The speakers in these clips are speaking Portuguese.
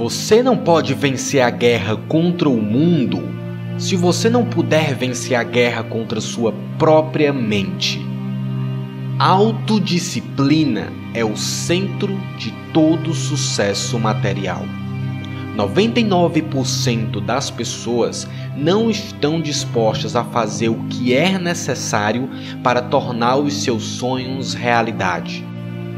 Você não pode vencer a guerra contra o mundo se você não puder vencer a guerra contra sua própria mente. Autodisciplina é o centro de todo sucesso material. 99% das pessoas não estão dispostas a fazer o que é necessário para tornar os seus sonhos realidade.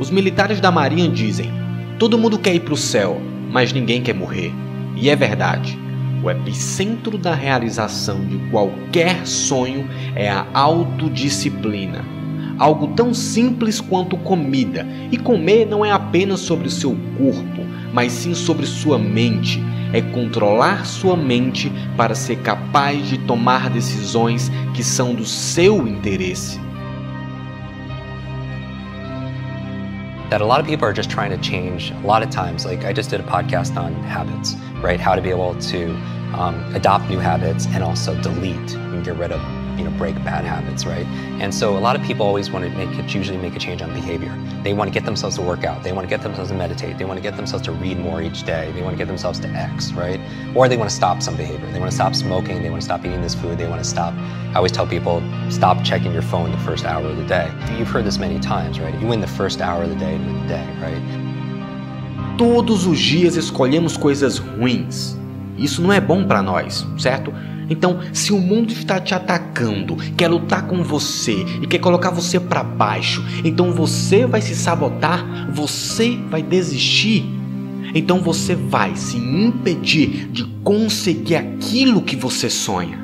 Os militares da Marinha dizem: todo mundo quer ir para o céu, mas ninguém quer morrer. E é verdade. O epicentro da realização de qualquer sonho é a autodisciplina. Algo tão simples quanto comida. E comer não é apenas sobre seu corpo, mas sim sobre sua mente. É controlar sua mente para ser capaz de tomar decisões que são do seu interesse. That a lot of people are just trying to change a lot of times. Like i just did a podcast on habits right? How to be able to um, adopt new habits and also delete and get rid of you know, break bad habits, right? And so a lot of people always want to make it, usually make a change on behavior. They want to get themselves to work out. They want to get themselves to meditate. They want to get themselves to read more each day. They want to get themselves to X, right? Or they want to stop some behavior. They want to stop smoking. They want to stop eating this food. They want to stop. I always tell people, stop checking your phone the first hour of the day. You've heard this many times, right? You win the first hour of the day the day, right? Todos os dias escolhemos coisas ruins. Isso não é bom para nós, certo? Então, se o mundo está te atacando, quer lutar com você e quer colocar você para baixo, então você vai se sabotar, você vai desistir. Então você vai se impedir de conseguir aquilo que você sonha.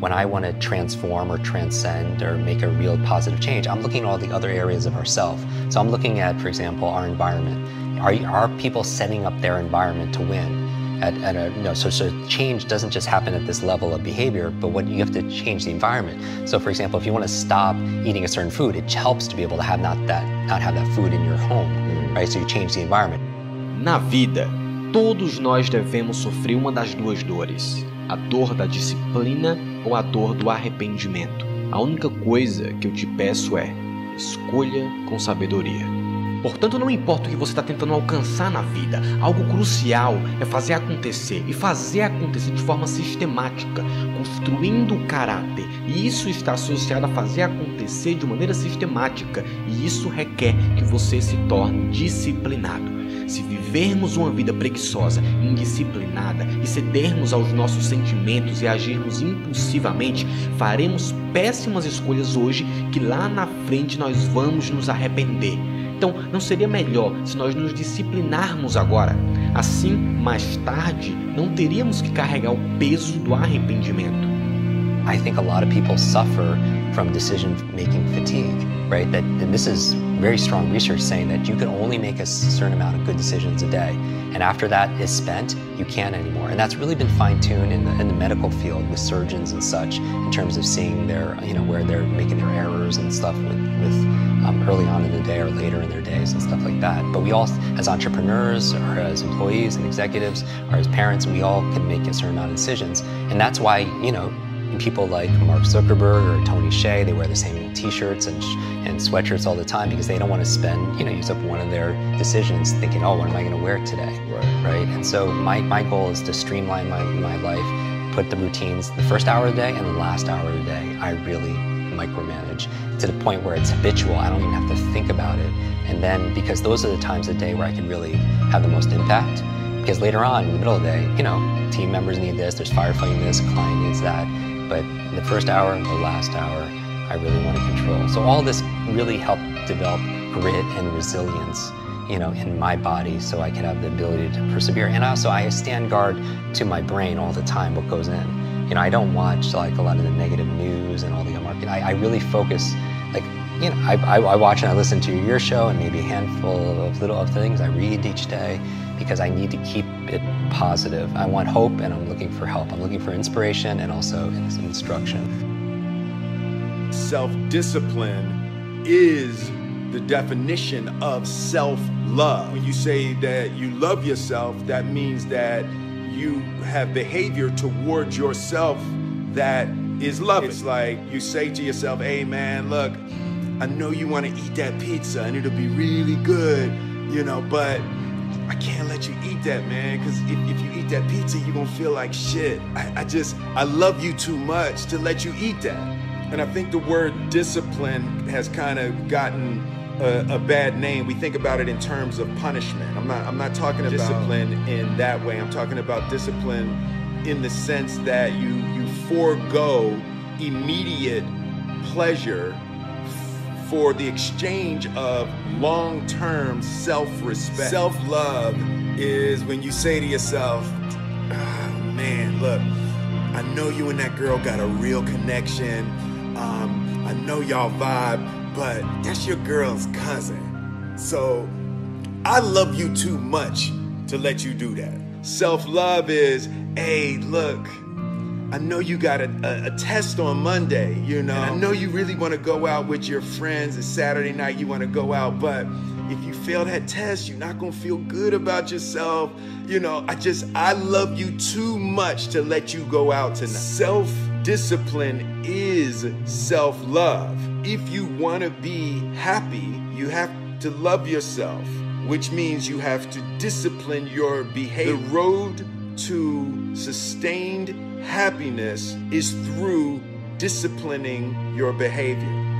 When I want to transform or transcend or make a real positive change, I'm looking at all the other areas of ourselves. So I'm looking at, for example, our environment. Are, are people setting up their environment to win? At, at a, you know, so, so change doesn't just happen at this level of behavior, but what you have to change the environment. So for example, if you want to stop eating a certain food, it helps to be able to have not that, not have that food in your home, right? So you change the environment. Na vida, todos nós devemos sofrer uma das duas dores: a dor da disciplina ou a dor do arrependimento. A única coisa que eu te peço é: escolha com sabedoria. Portanto, não importa o que você está tentando alcançar na vida, algo crucial é fazer acontecer e fazer acontecer de forma sistemática, construindo o caráter. E isso está associado a fazer acontecer de maneira sistemática, e isso requer que você se torne disciplinado. Se vivermos uma vida preguiçosa, indisciplinada e cedermos aos nossos sentimentos e agirmos impulsivamente, faremos péssimas escolhas hoje que lá na frente nós vamos nos arrepender. Então, não seria melhor se nós nos disciplinarmos agora? Assim, mais tarde, não teríamos que carregar o peso do arrependimento. I think a lot of people suffer from decision making fatigue, right? That and this is very strong research saying that you can only make a certain amount of good decisions a day. And after that is spent, you can't anymore. And that's really been fine tuned in the, in the medical field with surgeons and such in terms of seeing their, you know, where they're making their errors and stuff with, with um, early on in the day or later in their days and stuff like that. But we all, as entrepreneurs or as employees and executives or as parents, we all can make a certain amount of decisions. And that's why, you know, people like Mark Zuckerberg or Tony Shea, they wear the same t-shirts and, and sweatshirts all the time because they don't want to spend, you know, use up one of their decisions thinking, oh, what am I going to wear today? Right. right. And so my, my goal is to streamline my, my life, put the routines the first hour of the day and the last hour of the day. I really micromanage to the point where it's habitual. I don't even have to think about it. And then because those are the times of the day where I can really have the most impact. Because later on in the middle of the day, you know, team members need this, there's firefighting this, client needs that. But the first hour and the last hour, I really want to control. So all this really helped develop grit and resilience you know, in my body so I can have the ability to persevere. And also I stand guard to my brain all the time, what goes in. You know, I don't watch like a lot of the negative news and all the market. I, I really focus, like, you know, I, I, I, watch and I listen to your show and maybe a handful of little of things I read each day because I need to keep it positive. I want hope and I'm looking for help. I'm looking for inspiration and also instruction. Self-discipline is the definition of self-love. When you say that you love yourself, that means that you have behavior towards yourself that is loving. It's like you say to yourself, hey man, look, I know you want to eat that pizza and it'll be really good, you know, but I can't let you eat that, man, because if, if you eat that pizza, you're gonna feel like shit. I, I just, I love you too much to let you eat that. And I think the word discipline has kind of gotten a, a, bad name. We think about it in terms of punishment. I'm not, I'm not talking about discipline in that way. I'm talking about discipline in the sense that you, you forego immediate pleasure for the exchange of long term self respect. Self love is when you say to yourself, oh, man, look, I know you and that girl got a real connection. Um, I know y'all vibe, but that's your girl's cousin. So I love you too much to let you do that. Self love is, hey, look, I know you got a, a, a, test on Monday, you know. And I know you really want to go out with your friends. It's Saturday night, you want to go out, but if you fail that test, you're not going to feel good about yourself. You know, I just, I love you too much to let you go out tonight. Self discipline is self love. If you want to be happy, you have to love yourself, which means you have to discipline your behavior. The road to sustained happiness is through disciplining your behavior.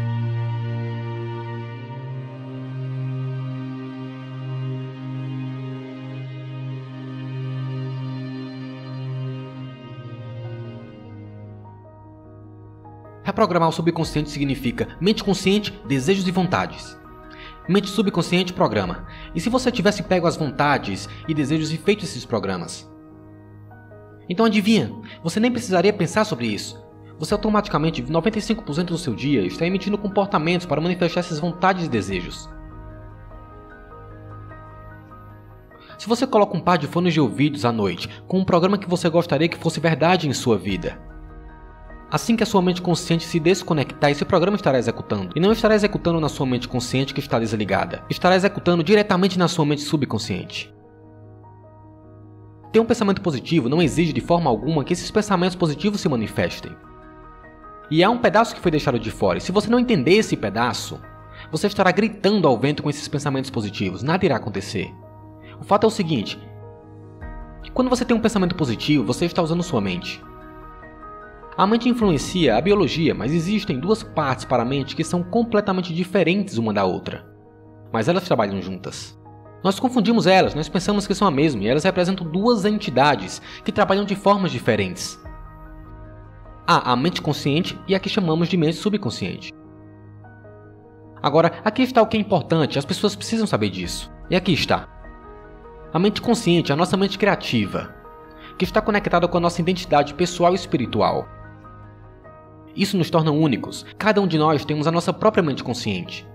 Reprogramar o subconsciente significa mente consciente, desejos e vontades. Mente subconsciente programa. E se você tivesse pego as vontades e desejos e feito esses programas? Então adivinha, você nem precisaria pensar sobre isso. Você automaticamente, 95% do seu dia, está emitindo comportamentos para manifestar essas vontades e desejos. Se você coloca um par de fones de ouvidos à noite com um programa que você gostaria que fosse verdade em sua vida, Assim que a sua mente consciente se desconectar, esse programa estará executando. E não estará executando na sua mente consciente que está desligada. Estará executando diretamente na sua mente subconsciente. Ter um pensamento positivo não exige de forma alguma que esses pensamentos positivos se manifestem. E há um pedaço que foi deixado de fora, e se você não entender esse pedaço, você estará gritando ao vento com esses pensamentos positivos, nada irá acontecer. O fato é o seguinte: quando você tem um pensamento positivo, você está usando sua mente. A mente influencia a biologia, mas existem duas partes para a mente que são completamente diferentes uma da outra. Mas elas trabalham juntas. Nós confundimos elas, nós pensamos que são a mesma e elas representam duas entidades que trabalham de formas diferentes. Há a mente consciente e a que chamamos de mente subconsciente. Agora, aqui está o que é importante, as pessoas precisam saber disso. E aqui está. A mente consciente é a nossa mente criativa, que está conectada com a nossa identidade pessoal e espiritual. Isso nos torna únicos. Cada um de nós temos a nossa própria mente consciente.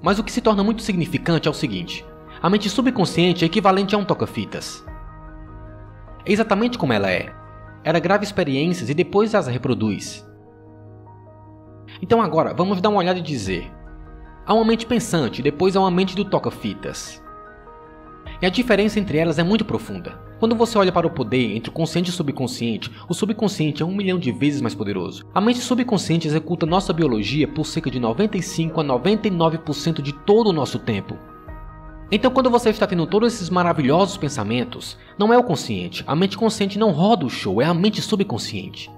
Mas o que se torna muito significante é o seguinte: a mente subconsciente é equivalente a um toca-fitas. É exatamente como ela é. Ela grava experiências e depois as reproduz. Então agora, vamos dar uma olhada e dizer. Há uma mente pensante e depois há uma mente do toca-fitas. E a diferença entre elas é muito profunda. Quando você olha para o poder entre o consciente e o subconsciente, o subconsciente é um milhão de vezes mais poderoso. A mente subconsciente executa nossa biologia por cerca de 95 a 99% de todo o nosso tempo. Então, quando você está tendo todos esses maravilhosos pensamentos, não é o consciente. A mente consciente não roda o show, é a mente subconsciente.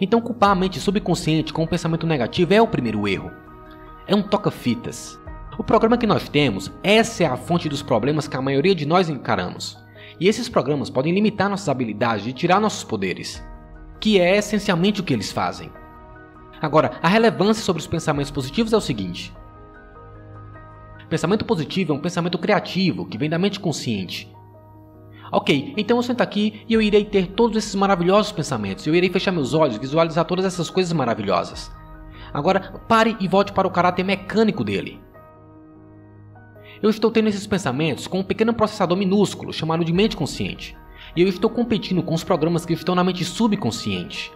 Então, culpar a mente subconsciente com um pensamento negativo é o primeiro erro. É um toca-fitas. O programa que nós temos, essa é a fonte dos problemas que a maioria de nós encaramos. E esses programas podem limitar nossas habilidades e tirar nossos poderes, que é essencialmente o que eles fazem. Agora, a relevância sobre os pensamentos positivos é o seguinte: Pensamento positivo é um pensamento criativo que vem da mente consciente. Ok, então eu sento aqui e eu irei ter todos esses maravilhosos pensamentos. Eu irei fechar meus olhos, visualizar todas essas coisas maravilhosas. Agora pare e volte para o caráter mecânico dele. Eu estou tendo esses pensamentos com um pequeno processador minúsculo chamado de mente consciente. E eu estou competindo com os programas que estão na mente subconsciente.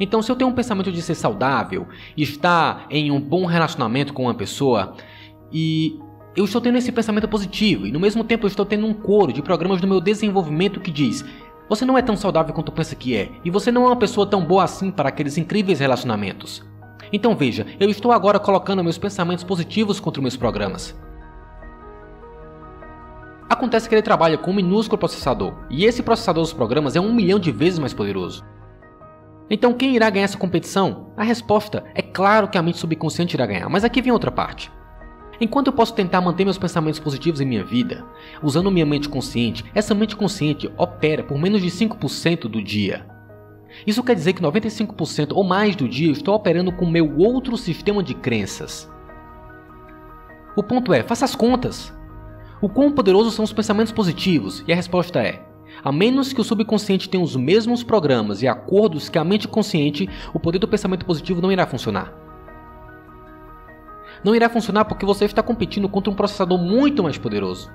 Então, se eu tenho um pensamento de ser saudável estar em um bom relacionamento com uma pessoa e eu estou tendo esse pensamento positivo e no mesmo tempo eu estou tendo um coro de programas do meu desenvolvimento que diz: você não é tão saudável quanto pensa que é e você não é uma pessoa tão boa assim para aqueles incríveis relacionamentos. Então veja, eu estou agora colocando meus pensamentos positivos contra meus programas. Acontece que ele trabalha com um minúsculo processador, e esse processador dos programas é um milhão de vezes mais poderoso. Então quem irá ganhar essa competição? A resposta é claro que a mente subconsciente irá ganhar, mas aqui vem outra parte. Enquanto eu posso tentar manter meus pensamentos positivos em minha vida, usando minha mente consciente, essa mente consciente opera por menos de 5% do dia. Isso quer dizer que 95% ou mais do dia eu estou operando com meu outro sistema de crenças. O ponto é, faça as contas. O quão poderosos são os pensamentos positivos? E a resposta é: a menos que o subconsciente tenha os mesmos programas e acordos que a mente consciente, o poder do pensamento positivo não irá funcionar. Não irá funcionar porque você está competindo contra um processador muito mais poderoso.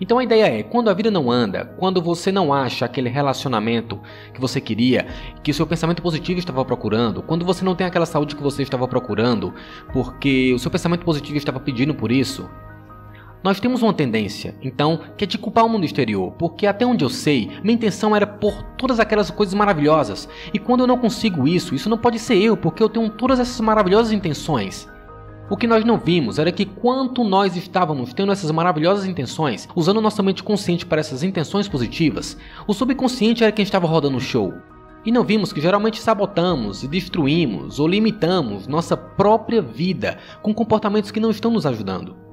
Então a ideia é, quando a vida não anda, quando você não acha aquele relacionamento que você queria, que o seu pensamento positivo estava procurando, quando você não tem aquela saúde que você estava procurando, porque o seu pensamento positivo estava pedindo por isso, nós temos uma tendência, então, que é de culpar o mundo exterior, porque até onde eu sei, minha intenção era por todas aquelas coisas maravilhosas. E quando eu não consigo isso, isso não pode ser eu, porque eu tenho todas essas maravilhosas intenções. O que nós não vimos era que quanto nós estávamos tendo essas maravilhosas intenções, usando nossa mente consciente para essas intenções positivas, o subconsciente era quem estava rodando o show. E não vimos que geralmente sabotamos e destruímos ou limitamos nossa própria vida com comportamentos que não estão nos ajudando.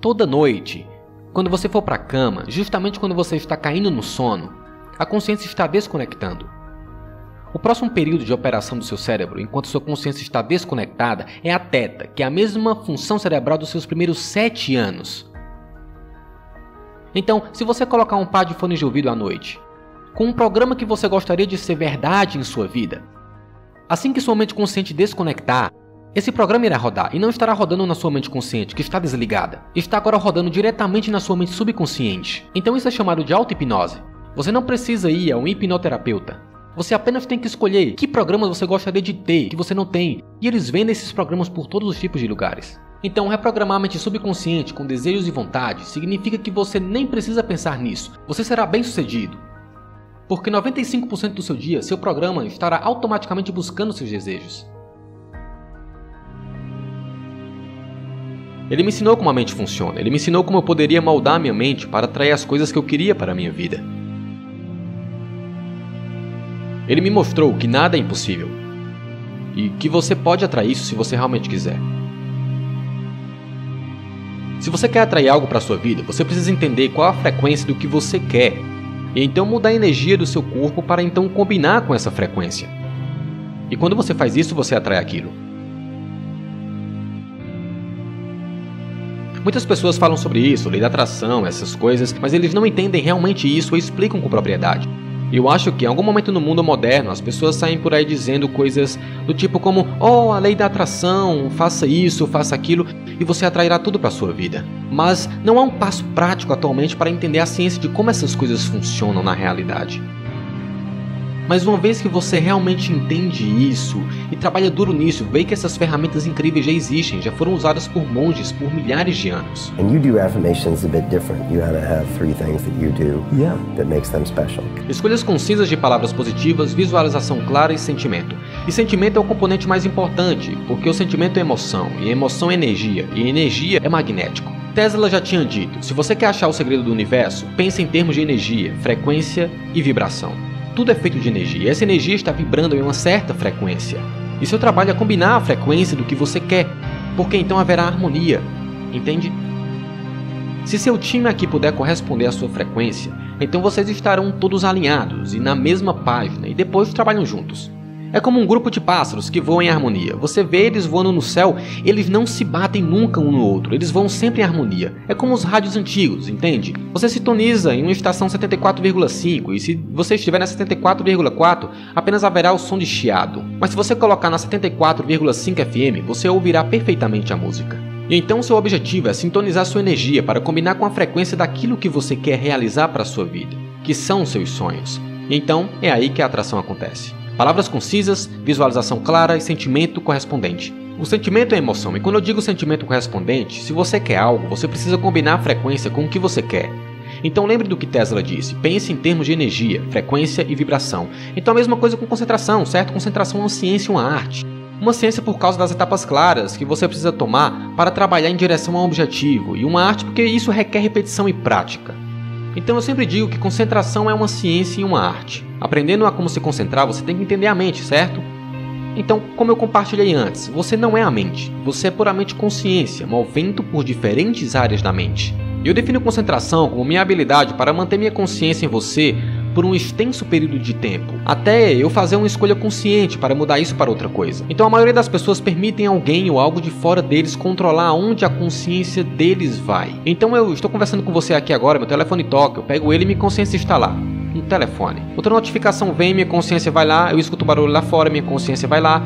Toda noite, quando você for para a cama, justamente quando você está caindo no sono, a consciência está desconectando. O próximo período de operação do seu cérebro, enquanto sua consciência está desconectada, é a teta, que é a mesma função cerebral dos seus primeiros 7 anos. Então, se você colocar um par de fones de ouvido à noite, com um programa que você gostaria de ser verdade em sua vida, assim que sua mente consciente desconectar, esse programa irá rodar e não estará rodando na sua mente consciente, que está desligada. Está agora rodando diretamente na sua mente subconsciente. Então isso é chamado de auto-hipnose. Você não precisa ir a um hipnoterapeuta. Você apenas tem que escolher que programas você gostaria de ter, que você não tem, e eles vendem esses programas por todos os tipos de lugares. Então, reprogramar a mente subconsciente com desejos e vontades significa que você nem precisa pensar nisso, você será bem sucedido. Porque 95% do seu dia, seu programa estará automaticamente buscando seus desejos. Ele me ensinou como a mente funciona, ele me ensinou como eu poderia moldar minha mente para atrair as coisas que eu queria para a minha vida. Ele me mostrou que nada é impossível e que você pode atrair isso se você realmente quiser. Se você quer atrair algo para sua vida, você precisa entender qual a frequência do que você quer e então mudar a energia do seu corpo para então combinar com essa frequência. E quando você faz isso, você atrai aquilo. Muitas pessoas falam sobre isso, lei da atração, essas coisas, mas eles não entendem realmente isso ou explicam com propriedade. E eu acho que em algum momento no mundo moderno as pessoas saem por aí dizendo coisas do tipo como: "Oh, a lei da atração, faça isso, faça aquilo e você atrairá tudo para sua vida". Mas não há um passo prático atualmente para entender a ciência de como essas coisas funcionam na realidade. Mas uma vez que você realmente entende isso e trabalha duro nisso, vê que essas ferramentas incríveis já existem, já foram usadas por monges por milhares de anos. And you do affirmations a bit different. You gotta have three things that you do Yeah. that makes them special. Escolhas concisas de palavras positivas, visualização clara e sentimento. E sentimento é o componente mais importante, porque o sentimento é emoção, e emoção é energia, e energia é magnético. Tesla já tinha dito: se você quer achar o segredo do universo, pense em termos de energia, frequência e vibração. Tudo é feito de energia, e essa energia está vibrando em uma certa frequência. E seu trabalho é combinar a frequência do que você quer, porque então haverá harmonia, entende? Se seu time aqui puder corresponder à sua frequência, então vocês estarão todos alinhados e na mesma página e depois trabalham juntos. É como um grupo de pássaros que voam em harmonia. Você vê eles voando no céu, eles não se batem nunca um no outro, eles voam sempre em harmonia. É como os rádios antigos, entende? Você sintoniza em uma estação 74,5 e se você estiver na 74,4, apenas haverá o som de chiado. Mas se você colocar na 74,5 FM, você ouvirá perfeitamente a música. E então seu objetivo é sintonizar sua energia para combinar com a frequência daquilo que você quer realizar para a sua vida, que são seus sonhos. E então é aí que a atração acontece. Palavras concisas, visualização clara e sentimento correspondente. O sentimento é emoção, e quando eu digo sentimento correspondente, se você quer algo, você precisa combinar a frequência com o que você quer. Então lembre do que Tesla disse: pense em termos de energia, frequência e vibração. Então a mesma coisa com concentração, certo? Concentração é uma ciência e uma arte. Uma ciência por causa das etapas claras que você precisa tomar para trabalhar em direção a um objetivo, e uma arte porque isso requer repetição e prática. Então eu sempre digo que concentração é uma ciência e uma arte. Aprendendo a como se concentrar, você tem que entender a mente, certo? Então, como eu compartilhei antes, você não é a mente, você é puramente consciência, movendo por diferentes áreas da mente. Eu defino concentração como minha habilidade para manter minha consciência em você por um extenso período de tempo, até eu fazer uma escolha consciente para mudar isso para outra coisa. Então a maioria das pessoas permitem alguém ou algo de fora deles controlar onde a consciência deles vai. Então eu estou conversando com você aqui agora, meu telefone toca, eu pego ele e minha consciência está lá no telefone. Outra notificação vem, minha consciência vai lá, eu escuto barulho lá fora, minha consciência vai lá.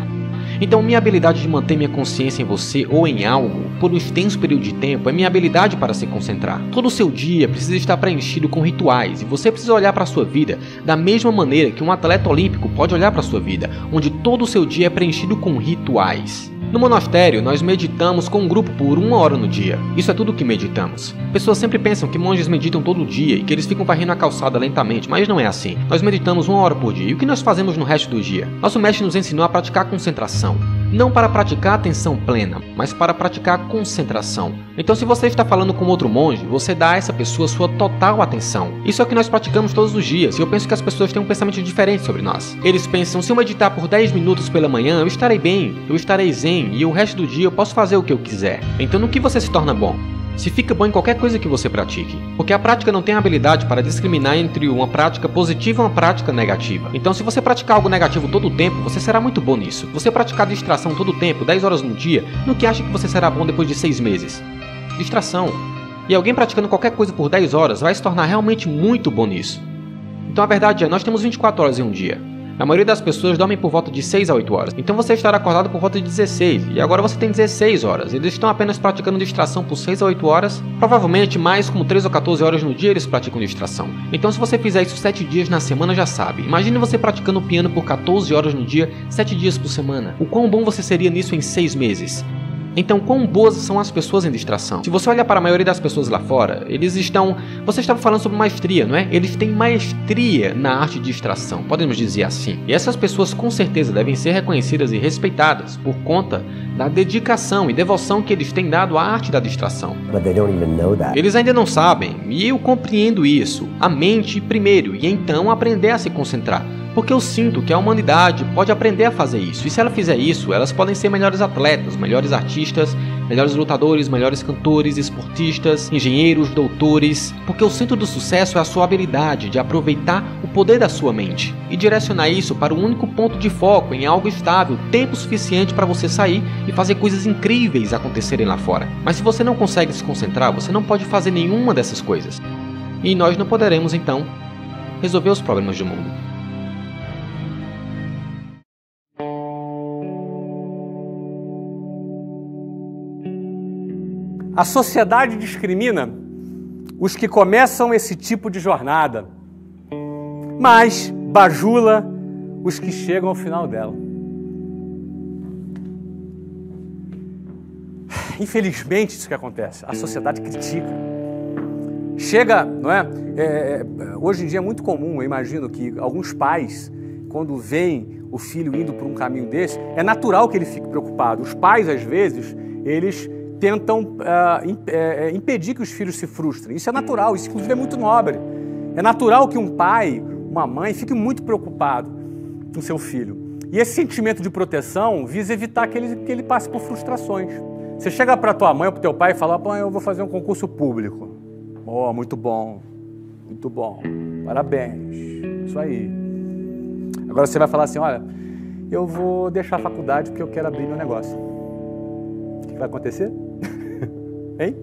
Então, minha habilidade de manter minha consciência em você ou em algo por um extenso período de tempo é minha habilidade para se concentrar. Todo o seu dia precisa estar preenchido com rituais e você precisa olhar para a sua vida da mesma maneira que um atleta olímpico pode olhar para a sua vida, onde todo o seu dia é preenchido com rituais. No monastério, nós meditamos com um grupo por uma hora no dia. Isso é tudo que meditamos. Pessoas sempre pensam que monges meditam todo dia e que eles ficam varrendo a calçada lentamente, mas não é assim. Nós meditamos uma hora por dia. E o que nós fazemos no resto do dia? Nosso mestre nos ensinou a praticar concentração não para praticar atenção plena, mas para praticar concentração. Então, se você está falando com outro monge, você dá a essa pessoa sua total atenção. Isso é o que nós praticamos todos os dias, e eu penso que as pessoas têm um pensamento diferente sobre nós. Eles pensam: se eu meditar por 10 minutos pela manhã, eu estarei bem, eu estarei zen, e o resto do dia eu posso fazer o que eu quiser. Então, no que você se torna bom? Se fica bom em qualquer coisa que você pratique. Porque a prática não tem habilidade para discriminar entre uma prática positiva e uma prática negativa. Então, se você praticar algo negativo todo o tempo, você será muito bom nisso. Você praticar distração todo o tempo, 10 horas no dia, no que acha que você será bom depois de 6 meses? Distração. E alguém praticando qualquer coisa por 10 horas vai se tornar realmente muito bom nisso. Então a verdade é, nós temos 24 horas em um dia. A maioria das pessoas dormem por volta de 6 a 8 horas. Então você estará acordado por volta de 16. E agora você tem 16 horas. Eles estão apenas praticando distração por 6 a 8 horas. Provavelmente mais como 3 ou 14 horas no dia eles praticam distração. Então se você fizer isso 7 dias na semana já sabe. Imagine você praticando piano por 14 horas no dia, 7 dias por semana. O quão bom você seria nisso em 6 meses. Então, quão boas são as pessoas em distração? Se você olhar para a maioria das pessoas lá fora, eles estão. Você estava falando sobre maestria, não é? Eles têm maestria na arte de distração, podemos dizer assim. E essas pessoas com certeza devem ser reconhecidas e respeitadas por conta da dedicação e devoção que eles têm dado à arte da distração. Eles ainda não sabem, e eu compreendo isso. A mente primeiro, e então aprender a se concentrar. Porque eu sinto que a humanidade pode aprender a fazer isso. E se ela fizer isso, elas podem ser melhores atletas, melhores artistas, melhores lutadores, melhores cantores, esportistas, engenheiros, doutores. Porque o centro do sucesso é a sua habilidade de aproveitar o poder da sua mente e direcionar isso para o um único ponto de foco em algo estável, tempo suficiente para você sair e fazer coisas incríveis acontecerem lá fora. Mas se você não consegue se concentrar, você não pode fazer nenhuma dessas coisas. E nós não poderemos então resolver os problemas do mundo. A sociedade discrimina os que começam esse tipo de jornada, mas bajula os que chegam ao final dela. Infelizmente, isso que acontece. A sociedade critica. Chega, não é? é? é hoje em dia é muito comum, eu imagino que alguns pais, quando veem o filho indo por um caminho desse, é natural que ele fique preocupado. Os pais, às vezes, eles tentam uh, impedir que os filhos se frustrem. Isso é natural, isso inclusive é muito nobre. É natural que um pai, uma mãe, fique muito preocupado com seu filho. E esse sentimento de proteção visa evitar que ele, que ele passe por frustrações. Você chega para tua mãe ou para teu pai e fala: "Pai, eu vou fazer um concurso público". Oh, muito bom, muito bom, parabéns, isso aí. Agora você vai falar assim: olha, eu vou deixar a faculdade porque eu quero abrir meu negócio. O que vai acontecer? Hein?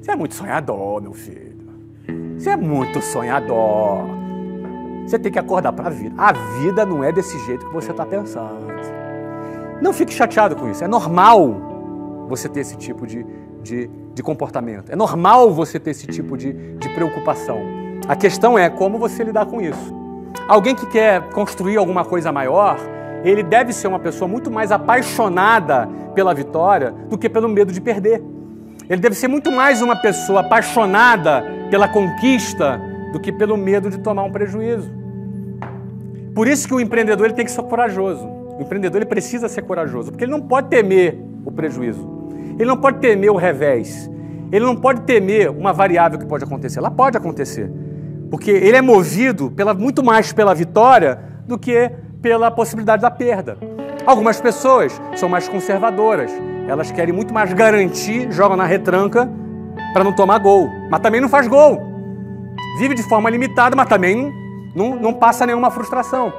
Você é muito sonhador, meu filho. Você é muito sonhador. Você tem que acordar para a vida. A vida não é desse jeito que você está pensando. Não fique chateado com isso. É normal você ter esse tipo de, de, de comportamento. É normal você ter esse tipo de, de preocupação. A questão é como você lidar com isso. Alguém que quer construir alguma coisa maior, ele deve ser uma pessoa muito mais apaixonada pela vitória do que pelo medo de perder. Ele deve ser muito mais uma pessoa apaixonada pela conquista do que pelo medo de tomar um prejuízo. Por isso que o empreendedor ele tem que ser corajoso. O empreendedor ele precisa ser corajoso, porque ele não pode temer o prejuízo. Ele não pode temer o revés. Ele não pode temer uma variável que pode acontecer. Ela pode acontecer. Porque ele é movido pela, muito mais pela vitória do que pela possibilidade da perda. Algumas pessoas são mais conservadoras. Elas querem muito mais garantir, jogam na retranca para não tomar gol. Mas também não faz gol. Vive de forma limitada, mas também não, não passa nenhuma frustração.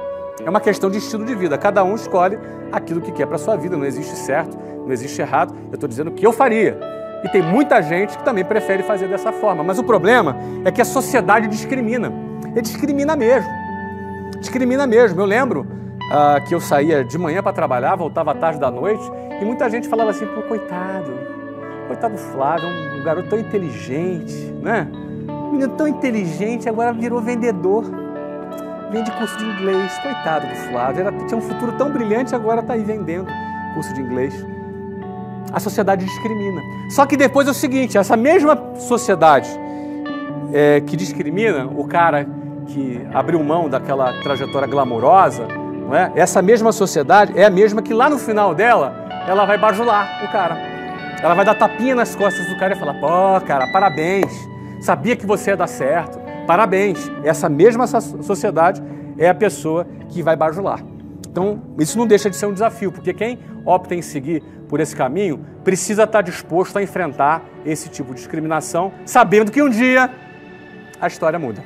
É uma questão de estilo de vida. Cada um escolhe aquilo que quer para sua vida. Não existe certo, não existe errado. Eu estou dizendo o que eu faria. E tem muita gente que também prefere fazer dessa forma. Mas o problema é que a sociedade discrimina. E discrimina mesmo. Discrimina mesmo. Eu lembro uh, que eu saía de manhã para trabalhar, voltava à tarde da noite, e muita gente falava assim, pô, coitado, coitado Flávio, um garoto tão inteligente, né? Um menino tão inteligente, agora virou vendedor. Vende curso de inglês. Coitado do Flávio, Era, tinha um futuro tão brilhante, agora está aí vendendo curso de inglês. A sociedade discrimina. Só que depois é o seguinte: essa mesma sociedade é, que discrimina o cara que abriu mão daquela trajetória glamourosa, não é? essa mesma sociedade é a mesma que lá no final dela ela vai bajular o cara. Ela vai dar tapinha nas costas do cara e falar: pô, cara, parabéns, sabia que você ia dar certo, parabéns. Essa mesma sociedade é a pessoa que vai bajular. Então, isso não deixa de ser um desafio, porque quem opta em seguir por esse caminho precisa estar disposto a enfrentar esse tipo de discriminação, sabendo que um dia a história muda.